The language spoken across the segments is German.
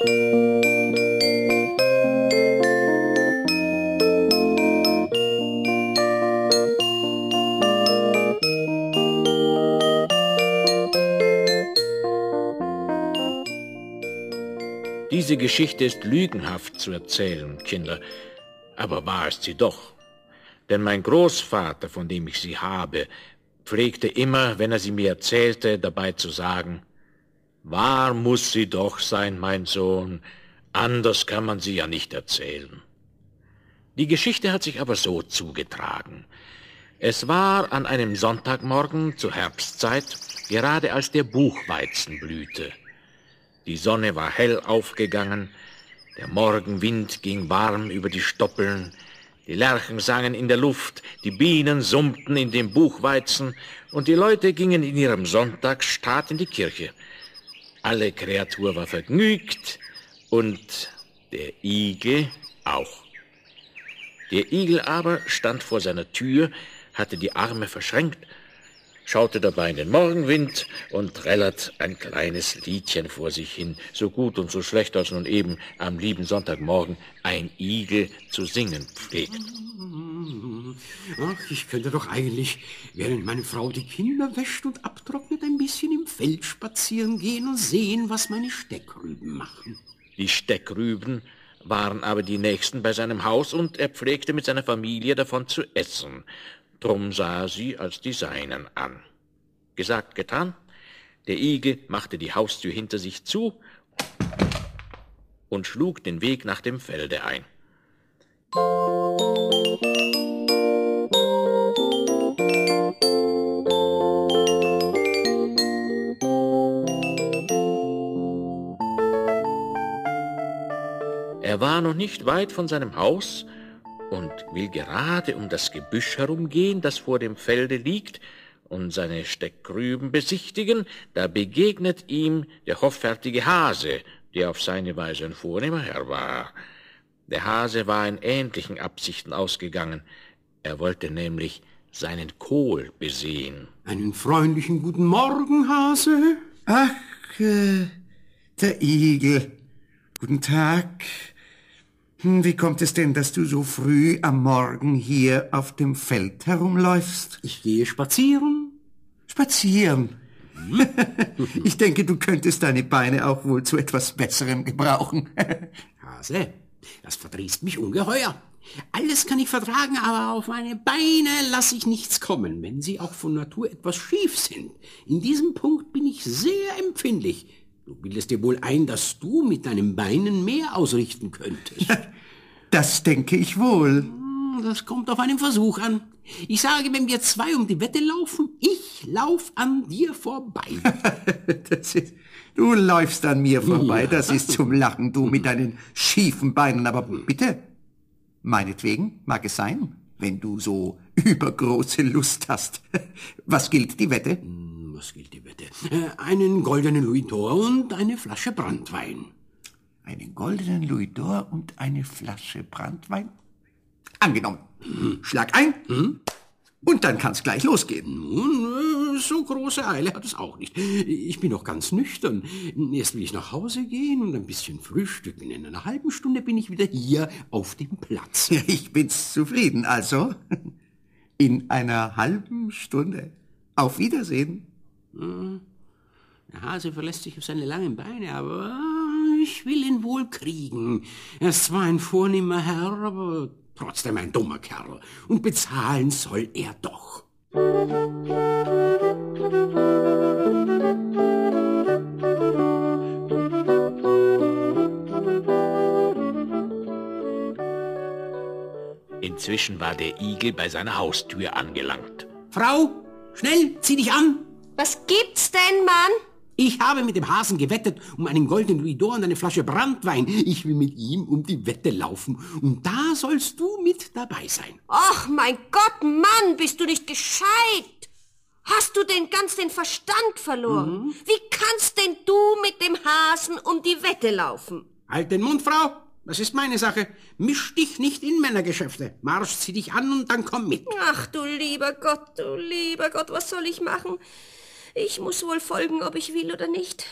Diese Geschichte ist lügenhaft zu erzählen, Kinder, aber wahr ist sie doch. Denn mein Großvater, von dem ich sie habe, pflegte immer, wenn er sie mir erzählte, dabei zu sagen, Wahr muss sie doch sein, mein Sohn, anders kann man sie ja nicht erzählen. Die Geschichte hat sich aber so zugetragen. Es war an einem Sonntagmorgen zur Herbstzeit, gerade als der Buchweizen blühte. Die Sonne war hell aufgegangen, der Morgenwind ging warm über die Stoppeln, die Lerchen sangen in der Luft, die Bienen summten in dem Buchweizen und die Leute gingen in ihrem Sonntagsstaat in die Kirche. Alle Kreatur war vergnügt und der Igel auch. Der Igel aber stand vor seiner Tür, hatte die Arme verschränkt schaute dabei in den Morgenwind und trällert ein kleines Liedchen vor sich hin, so gut und so schlecht als nun eben am lieben Sonntagmorgen ein Igel zu singen pflegt. Ach, ich könnte doch eigentlich, während meine Frau die Kinder wäscht und abtrocknet, ein bisschen im Feld spazieren gehen und sehen, was meine Steckrüben machen. Die Steckrüben waren aber die nächsten bei seinem Haus und er pflegte mit seiner Familie davon zu essen. Drum sah er sie als die Seinen an. Gesagt, getan. Der Igel machte die Haustür hinter sich zu und schlug den Weg nach dem Felde ein. War noch nicht weit von seinem Haus, und will gerade um das Gebüsch herumgehen, das vor dem Felde liegt, und seine Steckrüben besichtigen, da begegnet ihm der hoffärtige Hase, der auf seine Weise ein vornehmer Herr war. Der Hase war in ähnlichen Absichten ausgegangen. Er wollte nämlich seinen Kohl besehen. Einen freundlichen guten Morgen, Hase. Ach, äh, der Igel. Guten Tag. Hm, wie kommt es denn, dass du so früh am Morgen hier auf dem Feld herumläufst? Ich gehe spazieren. Spazieren? ich denke, du könntest deine Beine auch wohl zu etwas Besserem gebrauchen. Hase, das verdrießt mich ungeheuer. Alles kann ich vertragen, aber auf meine Beine lasse ich nichts kommen, wenn sie auch von Natur etwas schief sind. In diesem Punkt bin ich sehr empfindlich. Du bildest dir wohl ein, dass du mit deinen Beinen mehr ausrichten könntest. Das denke ich wohl. Hm, das kommt auf einen Versuch an. Ich sage, wenn wir zwei um die Wette laufen, ich lauf an dir vorbei. ist, du läufst an mir vorbei, ja. das ist zum Lachen, du mit deinen schiefen Beinen. Aber bitte, meinetwegen mag es sein, wenn du so übergroße Lust hast. Was gilt die Wette? Hm was gilt die Wette? Äh, einen goldenen Louis d'Or und eine Flasche Brandwein. Einen goldenen Louis d'Or und eine Flasche Brandwein? Angenommen. Mhm. Schlag ein. Mhm. Und dann kann's gleich losgehen. Nun, äh, so große Eile hat es auch nicht. Ich bin noch ganz nüchtern. Erst will ich nach Hause gehen und ein bisschen frühstücken. In einer halben Stunde bin ich wieder hier auf dem Platz. Ich bin's zufrieden, also. In einer halben Stunde. Auf Wiedersehen. Hm. Der Hase verlässt sich auf seine langen Beine, aber ich will ihn wohl kriegen. Er ist zwar ein vornehmer Herr, aber trotzdem ein dummer Kerl. Und bezahlen soll er doch. Inzwischen war der Igel bei seiner Haustür angelangt. Frau, schnell, zieh dich an! Was gibt's denn, Mann? Ich habe mit dem Hasen gewettet um einen goldenen Louis d'Or und eine Flasche Brandwein. Ich will mit ihm um die Wette laufen. Und da sollst du mit dabei sein. Ach, mein Gott, Mann, bist du nicht gescheit? Hast du denn ganz den Verstand verloren? Mhm. Wie kannst denn du mit dem Hasen um die Wette laufen? Halt den Mund, Frau. Das ist meine Sache. Misch dich nicht in Männergeschäfte. Marsch, zieh dich an und dann komm mit. Ach du lieber Gott, du lieber Gott, was soll ich machen? Ich muss wohl folgen, ob ich will oder nicht.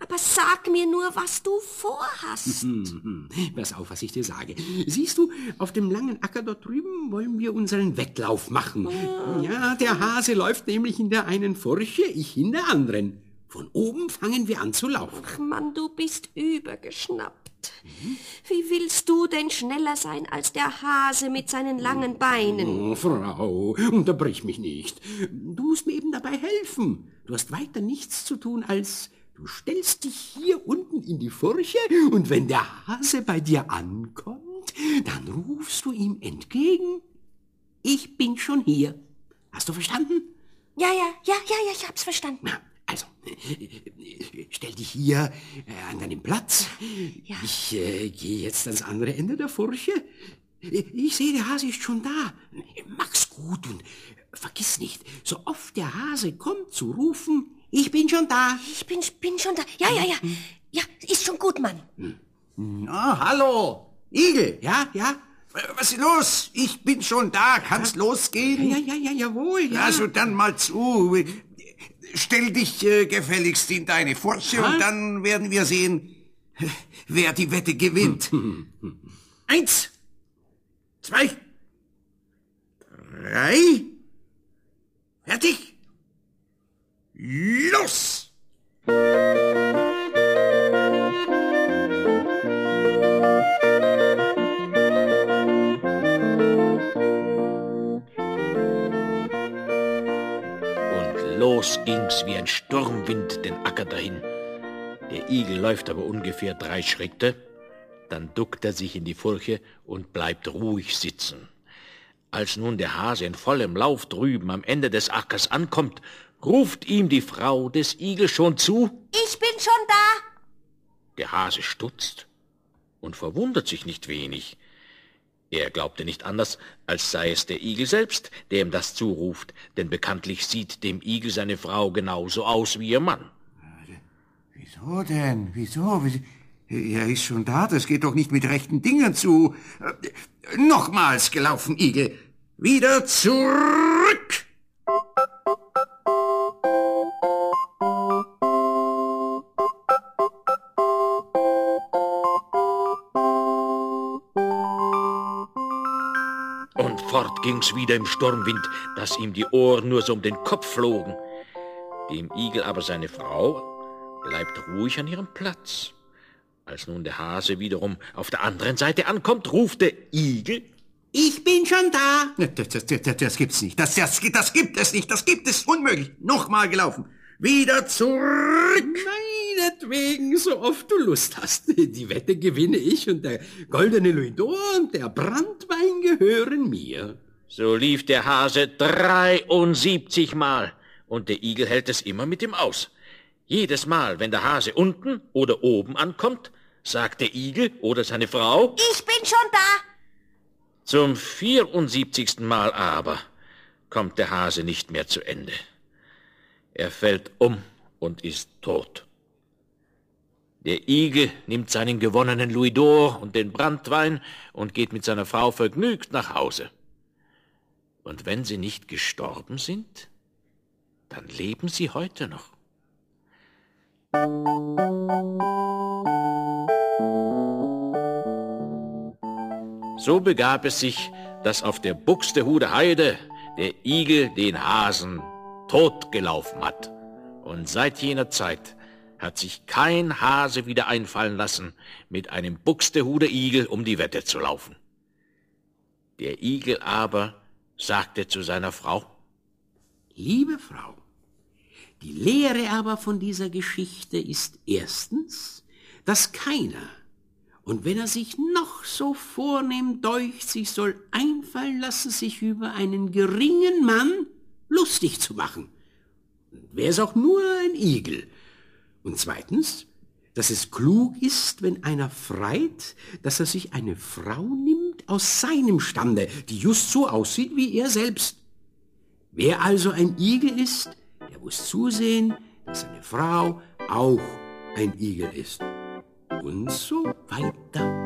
Aber sag mir nur, was du vorhast. Pass auf, was ich dir sage. Siehst du, auf dem langen Acker dort drüben wollen wir unseren Wettlauf machen. Ja, der Hase läuft nämlich in der einen Furche, ich in der anderen. Von oben fangen wir an zu laufen. Ach Mann, du bist übergeschnappt. Wie willst du denn schneller sein als der Hase mit seinen langen Beinen? Oh, Frau, unterbrich mich nicht. Du musst mir eben dabei helfen. Du hast weiter nichts zu tun, als du stellst dich hier unten in die Furche und wenn der Hase bei dir ankommt, dann rufst du ihm entgegen, ich bin schon hier. Hast du verstanden? Ja, ja, ja, ja, ja, ich hab's verstanden. Na, also, stell dich hier äh, an deinen Platz. Ja. Ich äh, gehe jetzt ans andere Ende der Furche. Ich sehe, der Hase ist schon da. Mach's gut und vergiss nicht, so oft der Hase kommt, zu rufen, ich bin schon da. Ich bin, bin schon da. Ja, ja, ja. Ja, ist schon gut, Mann. Ah, hallo, Igel. Ja, ja, Was ist los? Ich bin schon da. Kannst losgehen? ja, ja, ja, jawohl, ja. Also dann mal zu. Stell dich äh, gefälligst in deine Furche und dann werden wir sehen, wer die Wette gewinnt. Eins, los ging's wie ein Sturmwind den Acker dahin. Der Igel läuft aber ungefähr drei Schritte, dann duckt er sich in die Furche und bleibt ruhig sitzen. Als nun der Hase in vollem Lauf drüben am Ende des Ackers ankommt, ruft ihm die Frau des Igels schon zu. Ich bin schon da. Der Hase stutzt und verwundert sich nicht wenig. Er glaubte nicht anders, als sei es der Igel selbst, der ihm das zuruft, denn bekanntlich sieht dem Igel seine Frau genauso aus wie ihr Mann. Wieso denn? Wieso? Wie- Er ist schon da, das geht doch nicht mit rechten Dingen zu. Äh, Nochmals gelaufen, Igel. Wieder zurück! Und fort ging's wieder im Sturmwind, dass ihm die Ohren nur so um den Kopf flogen. Dem Igel aber seine Frau bleibt ruhig an ihrem Platz. Als nun der Hase wiederum auf der anderen Seite ankommt, ruft der Igel, Ich bin schon da. Das, das, das, das gibt's nicht. Das, das, das gibt es nicht. Das gibt es unmöglich. Nochmal gelaufen. Wieder zurück! Meinetwegen, so oft du Lust hast. Die Wette gewinne ich und der goldene Louis d'Or und der Brandwein gehören mir. So lief der Hase 73 Mal und der Igel hält es immer mit ihm aus. Jedes Mal, wenn der Hase unten oder oben ankommt, sagt der Igel oder seine Frau, Ich bin schon da. zum 74. Mal aber kommt der Hase nicht mehr zu Ende. Er fällt um und ist tot. Der Igel nimmt seinen gewonnenen Louis d'Or und den Brandwein und geht mit seiner Frau vergnügt nach Hause. Und wenn sie nicht gestorben sind, dann leben sie heute noch. So begab es sich, dass auf der Buxtehude Heide der Igel den Hasen totgelaufen hat. Und seit jener Zeit hat sich kein Hase wieder einfallen lassen, mit einem Buxtehuder Igel um die Wette zu laufen. Der Igel aber sagte zu seiner Frau, Liebe Frau, die Lehre aber von dieser Geschichte ist erstens, dass keiner, und wenn er sich noch so vornehm deucht, sich soll einfallen lassen, sich über einen geringen Mann lustig zu machen. Wäre es auch nur ein Igel. Und zweitens, dass es klug ist, wenn einer freit, dass er sich eine Frau nimmt aus seinem Stande, die just so aussieht wie er selbst. Wer also ein Igel ist, der muss zusehen, dass seine Frau auch ein Igel ist. Und so weiter